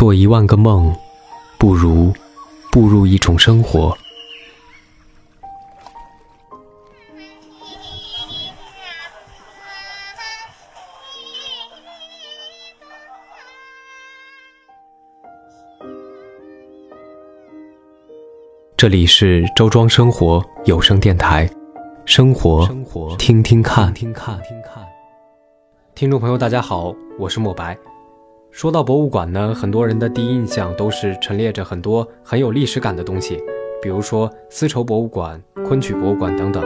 做一万个梦，不如步入一种生活。这里是周庄生活有声电台，生活，生活，听听看，听看，听看。听众朋友，大家好，我是莫白。说到博物馆呢，很多人的第一印象都是陈列着很多很有历史感的东西，比如说丝绸博物馆、昆曲博物馆等等。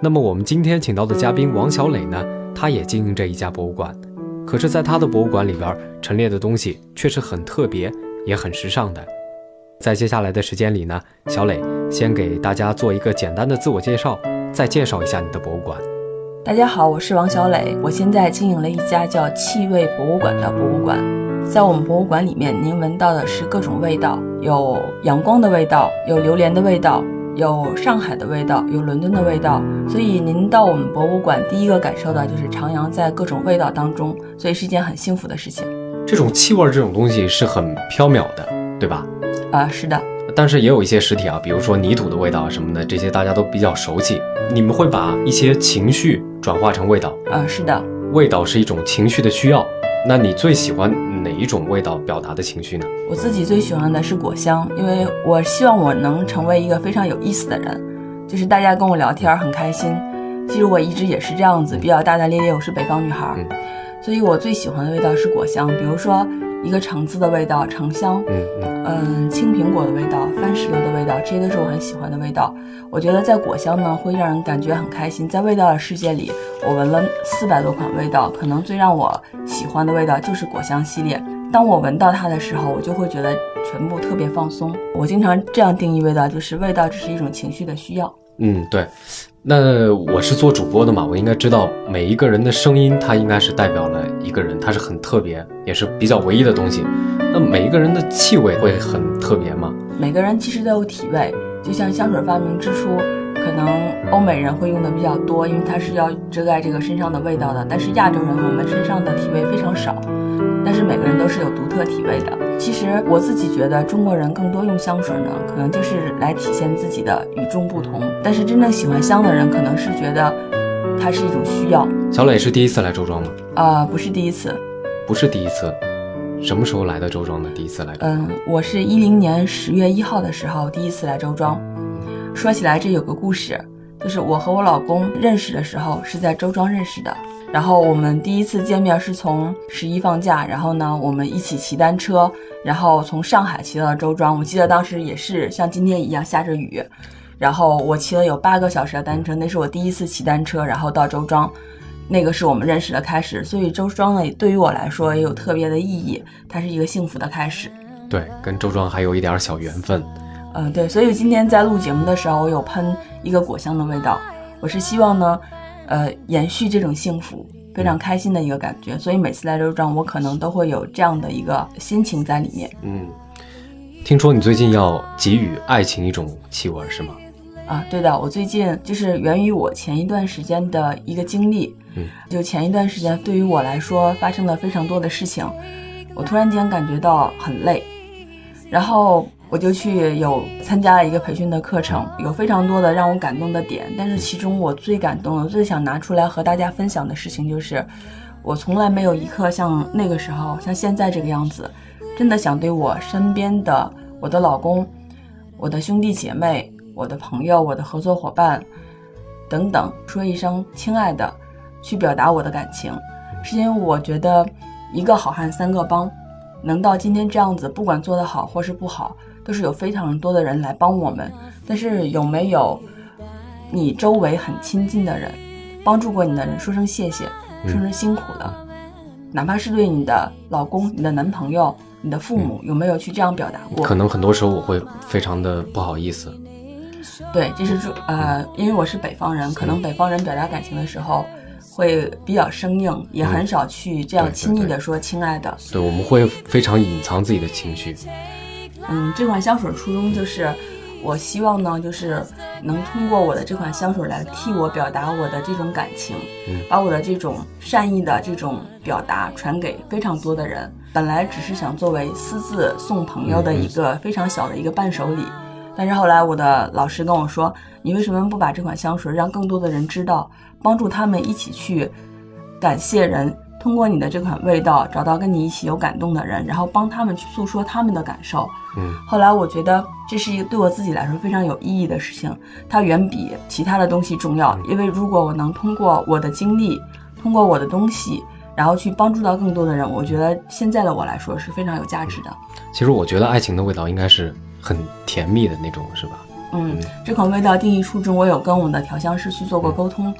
那么我们今天请到的嘉宾王小磊呢，他也经营着一家博物馆，可是，在他的博物馆里边陈列的东西却是很特别，也很时尚的。在接下来的时间里呢，小磊先给大家做一个简单的自我介绍，再介绍一下你的博物馆。大家好，我是王小磊，我现在经营了一家叫气味博物馆的博物馆。在我们博物馆里面，您闻到的是各种味道，有阳光的味道，有榴莲的味道，有上海的味道，有伦敦的味道。所以您到我们博物馆，第一个感受到就是徜徉在各种味道当中，所以是一件很幸福的事情。这种气味这种东西是很飘渺的，对吧？啊，是的，但是也有一些实体啊，比如说泥土的味道什么的，这些大家都比较熟悉。你们会把一些情绪转化成味道？啊，是的，味道是一种情绪的需要。那你最喜欢哪一种味道表达的情绪呢？我自己最喜欢的是果香，因为我希望我能成为一个非常有意思的人，就是大家跟我聊天很开心。其实我一直也是这样子，比较大大咧咧，我是北方女孩，所以我最喜欢的味道是果香，比如说。一个橙子的味道，橙香，嗯嗯，青苹果的味道，番石榴的味道，这些都是我很喜欢的味道。我觉得在果香呢，会让人感觉很开心。在味道的世界里，我闻了四百多款味道，可能最让我喜欢的味道就是果香系列。当我闻到它的时候，我就会觉得全部特别放松。我经常这样定义味道，就是味道只是一种情绪的需要。嗯，对。那我是做主播的嘛，我应该知道每一个人的声音，它应该是代表了一个人，他是很特别，也是比较唯一的东西。那每一个人的气味会很特别吗？每个人其实都有体味，就像香水发明之初，可能欧美人会用的比较多，因为它是要遮盖这个身上的味道的。但是亚洲人，我们身上的体味非常少。但是每个人都是有独特体味的。其实我自己觉得，中国人更多用香水呢，可能就是来体现自己的与众不同。但是真正喜欢香的人，可能是觉得它是一种需要。小磊是第一次来周庄吗？啊，不是第一次，不是第一次。什么时候来的周庄呢？第一次来？嗯，我是一零年十月一号的时候第一次来周庄。说起来，这有个故事，就是我和我老公认识的时候是在周庄认识的。然后我们第一次见面是从十一放假，然后呢，我们一起骑单车，然后从上海骑到了周庄。我记得当时也是像今天一样下着雨，然后我骑了有八个小时的单车，那是我第一次骑单车，然后到周庄，那个是我们认识的开始。所以周庄呢，对于我来说也有特别的意义，它是一个幸福的开始。对，跟周庄还有一点小缘分。嗯，对，所以今天在录节目的时候，我有喷一个果香的味道，我是希望呢。呃，延续这种幸福，非常开心的一个感觉，所以每次来周庄，我可能都会有这样的一个心情在里面。嗯，听说你最近要给予爱情一种气味，是吗？啊，对的，我最近就是源于我前一段时间的一个经历。嗯，就前一段时间对于我来说发生了非常多的事情，我突然间感觉到很累，然后。我就去有参加了一个培训的课程，有非常多的让我感动的点，但是其中我最感动的、最想拿出来和大家分享的事情就是，我从来没有一刻像那个时候、像现在这个样子，真的想对我身边的我的老公、我的兄弟姐妹、我的朋友、我的合作伙伴等等说一声“亲爱的”，去表达我的感情，是因为我觉得一个好汉三个帮，能到今天这样子，不管做得好或是不好。都是有非常多的人来帮我们，但是有没有你周围很亲近的人，帮助过你的人说声谢谢，说声辛苦了，哪怕是对你的老公、你的男朋友、你的父母，有没有去这样表达过？可能很多时候我会非常的不好意思。对，这是呃，因为我是北方人，可能北方人表达感情的时候会比较生硬，也很少去这样亲昵的说“亲爱的”。对，我们会非常隐藏自己的情绪。嗯，这款香水初衷就是，我希望呢，就是能通过我的这款香水来替我表达我的这种感情，把我的这种善意的这种表达传给非常多的人。本来只是想作为私自送朋友的一个非常小的一个伴手礼，但是后来我的老师跟我说，你为什么不把这款香水让更多的人知道，帮助他们一起去感谢人？通过你的这款味道，找到跟你一起有感动的人，然后帮他们去诉说他们的感受。嗯，后来我觉得这是一个对我自己来说非常有意义的事情，它远比其他的东西重要。因为如果我能通过我的经历，通过我的东西，然后去帮助到更多的人，我觉得现在的我来说是非常有价值的。其实我觉得爱情的味道应该是很甜蜜的那种，是吧？嗯，这款味道定义初衷，我有跟我们的调香师去做过沟通。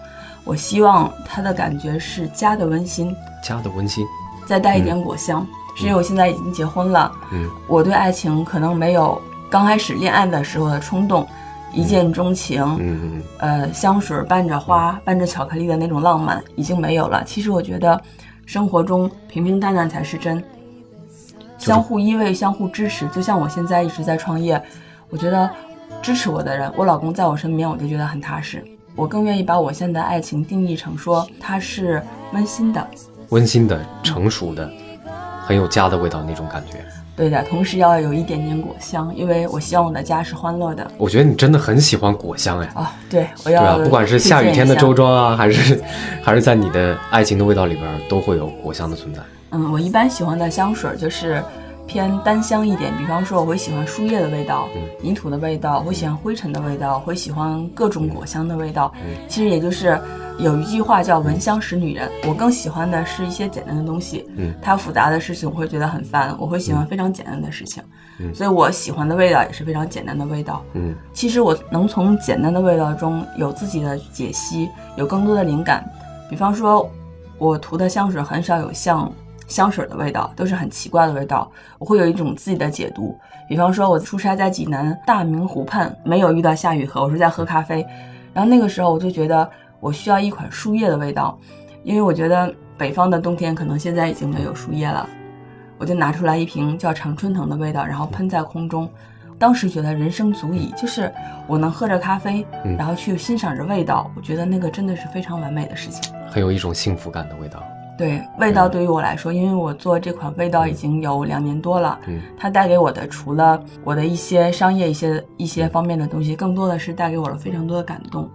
我希望它的感觉是家的温馨，家的温馨，再带一点果香。是因为我现在已经结婚了，嗯，我对爱情可能没有刚开始恋爱的时候的冲动，一见钟情，嗯嗯呃，香水伴着花，伴着巧克力的那种浪漫已经没有了。其实我觉得，生活中平平淡淡才是真，相互依偎，相互支持。就像我现在一直在创业，我觉得支持我的人，我老公在我身边，我就觉得很踏实。我更愿意把我现在爱情定义成说它是温馨的，温馨的、成熟的，很有家的味道那种感觉。对的，同时要有一点点果香，因为我希望我的家是欢乐的。我觉得你真的很喜欢果香哎。啊，对，我要对要啊，不管是下雨天的周庄啊，还是 还是在你的爱情的味道里边，都会有果香的存在。嗯，我一般喜欢的香水就是偏单香一点，比方说我会喜欢树叶的味道、泥土的味道，我会喜欢灰尘的味道，会喜欢各种果香的味道。其实也就是有一句话叫“闻香识女人”，我更喜欢的是一些简单的东西。嗯，它复杂的事情我会觉得很烦，我会喜欢非常简单的事情。嗯所以我喜欢的味道也是非常简单的味道。嗯其实我能从简单的味道中有自己的解析，有更多的灵感。比方说，我涂的香水很少有像香水的味道，都是很奇怪的味道。我会有一种自己的解读。比方说，我出差在济南大明湖畔，没有遇到夏雨荷，我是在喝咖啡。然后那个时候我就觉得我需要一款树叶的味道，因为我觉得北方的冬天可能现在已经没有树叶了。我就拿出来一瓶叫常春藤的味道，然后喷在空中。当时觉得人生足矣，就是我能喝着咖啡，嗯然后去欣赏着味道，我觉得那个真的是非常完美的事情。很有一种幸福感的味道。对味道对于我来说，因为我做这款味道已经有两年多了，嗯它带给我的除了我的一些商业一些一些方面的东西，更多的是带给我了非常多的感动。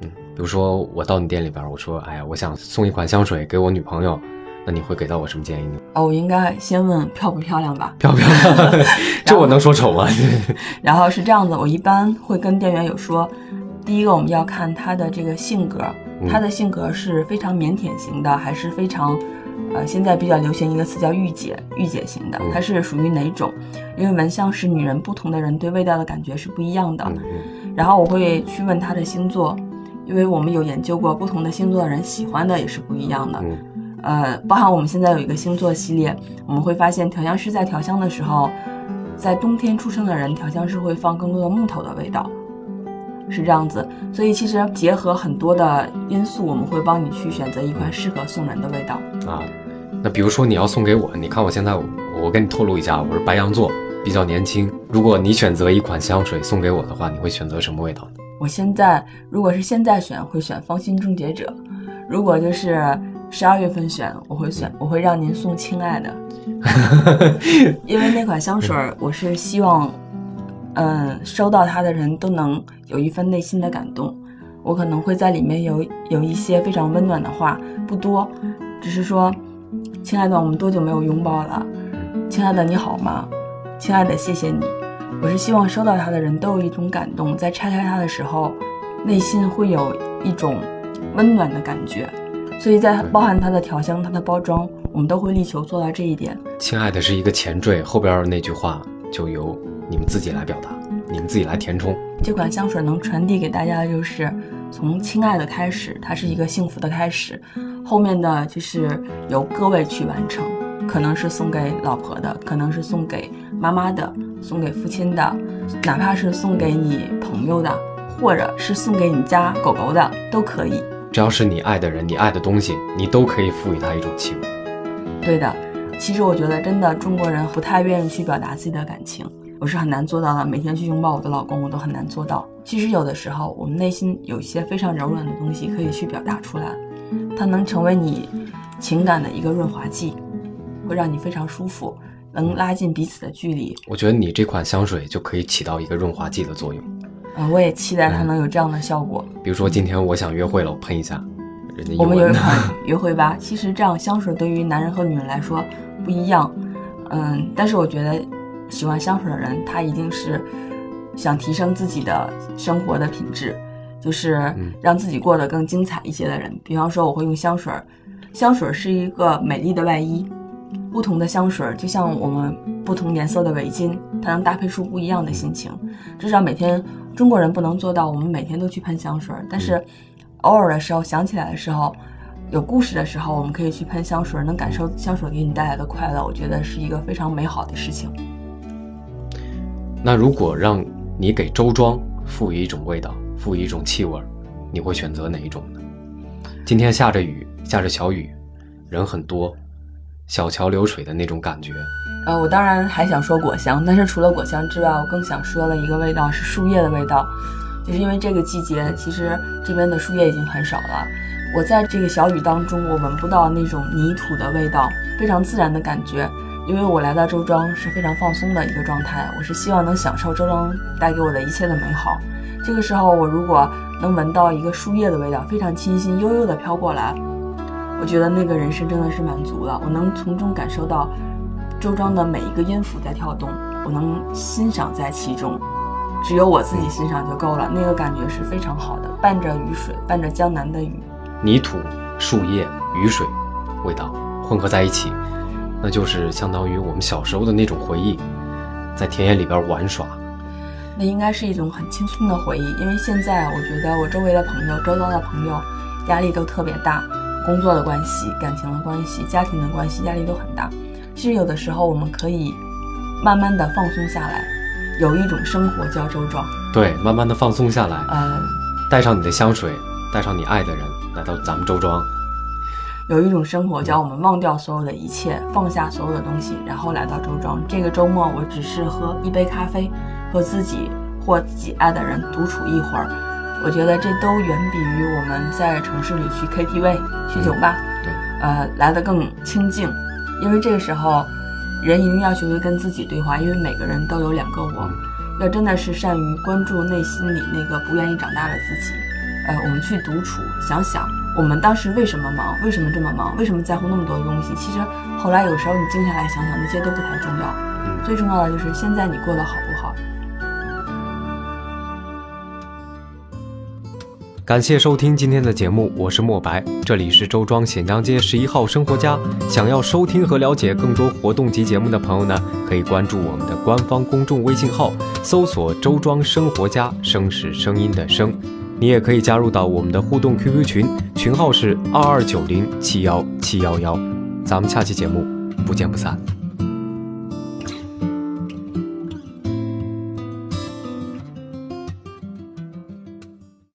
嗯，比如说我到你店里边，我说，哎呀，我想送一款香水给我女朋友，那你会给到我什么建议呢？哦，我应该先问漂不漂亮吧？漂不漂亮？这我能说丑吗？然后是这样子，我一般会跟店员有说，第一个我们要看他的这个性格，嗯他的性格是非常腼腆型的，还是非常，呃，现在比较流行一个词叫御姐，御姐型的嗯，他是属于哪种？因为闻香是女人，不同的人对味道的感觉是不一样的。然后我会去问他的星座，因为我们有研究过，不同的星座的人喜欢的也是不一样的。嗯呃，包含我们现在有一个星座系列，我们会发现调香师在调香的时候，在冬天出生的人，调香师会放更多的木头的味道，是这样子。所以其实结合很多的因素，我们会帮你去选择一款适合送人的味道。啊，那比如说你要送给我，你看我现在我我跟你透露一下，我是白羊座，比较年轻。如果你选择一款香水送给我的话，你会选择什么味道呢？我现在如果是现在选，会选芳心终结者；如果就是十二月份选，我会选我会让您送亲爱的，因为那款香水儿我是希望，嗯，收到它的人都能有一份内心的感动。我可能会在里面有有一些非常温暖的话，不多，只是说，亲爱的，我们多久没有拥抱了？亲爱的，你好吗？亲爱的，谢谢你。我是希望收到它的人都有一种感动，在拆开它的时候，内心会有一种温暖的感觉。所以在包含它的调香、它的包装，我们都会力求做到这一点。亲爱的是一个前缀，后边那句话就由你们自己来表达，你们自己来填充。这款香水能传递给大家的就是从亲爱的开始，它是一个幸福的开始，后面的就是由各位去完成，可能是送给老婆的，可能是送给妈妈的，送给父亲的，哪怕是送给你朋友的，或者是送给你家狗狗的，都可以。只要是你爱的人，你爱的东西，你都可以赋予它一种气味。对的，其实我觉得真的中国人不太愿意去表达自己的感情，我是很难做到的。每天去拥抱我的老公，我都很难做到。其实有的时候，我们内心有一些非常柔软的东西可以去表达出来，它能成为你情感的一个润滑剂。会让你非常舒服，能拉近彼此的距离。我觉得你这款香水就可以起到一个润滑剂的作用。嗯，我也期待它能有这样的效果。比如说今天我想约会了，我喷一下，人家我们有一款 约会吧。其实这样香水对于男人和女人来说不一样，嗯，但是我觉得喜欢香水的人，他一定是想提升自己的生活的品质，就是让自己过得更精彩一些的人。比方说，我会用香水，香水是一个美丽的外衣，不同的香水就像我们不同颜色的围巾，它能搭配出不一样的心情。至少每天。中国人不能做到，我们每天都去喷香水，但是偶尔的时候想起来的时候，有故事的时候，我们可以去喷香水，能感受香水给你带来的快乐，我觉得是一个非常美好的事情。那如果让你给周庄赋予一种味道，赋予一种气味，你会选择哪一种呢？今天下着雨，下着小雨，人很多，小桥流水的那种感觉。呃，我当然还想说果香，但是除了果香之外，我更想说的一个味道是树叶的味道，就是因为这个季节，其实这边的树叶已经很少了。我在这个小雨当中，我闻不到那种泥土的味道，非常自然的感觉。因为我来到周庄是非常放松的一个状态，我是希望能享受周庄带给我的一切的美好。这个时候，我如果能闻到一个树叶的味道，非常清新悠悠的飘过来，我觉得那个人生真的是满足了。我能从中感受到。周庄的每一个音符在跳动，我能欣赏在其中，只有我自己欣赏就够了。那个感觉是非常好的，伴着雨水，伴着江南的雨，泥土、树叶、雨水，味道混合在一起，那就是相当于我们小时候的那种回忆，在田野里边玩耍。那应该是一种很轻松的回忆，因为现在我觉得我周围的朋友、周遭的朋友压力都特别大，工作的关系、感情的关系、家庭的关系，压力都很大。其实有的时候我们可以慢慢的放松下来，有一种生活叫周庄。对，慢慢的放松下来，呃，带上你的香水，带上你爱的人，来到咱们周庄。有一种生活叫我们忘掉所有的一切，放下所有的东西，然后来到周庄。这个周末我只是喝一杯咖啡，和自己或自己爱的人独处一会儿。我觉得这都远比于我们在城市里去 KTV、去酒吧，对，呃，来的更清静。因为这个时候，人一定要学会跟自己对话，因为每个人都有两个我。要真的是善于关注内心里那个不愿意长大的自己。呃，我们去独处，想想我们当时为什么忙，为什么这么忙，为什么在乎那么多东西。其实后来有时候你静下来想想，那些都不太重要。最重要的就是现在你过得好不好。感谢收听今天的节目，我是莫白，这里是周庄显江街十一号生活家。想要收听和了解更多活动及节目的朋友呢，可以关注我们的官方公众微信号，搜索“周庄生活家”，声是声音的声。你也可以加入到我们的互动 QQ 群，群号是二二九零七幺七幺幺。咱们下期节目不见不散。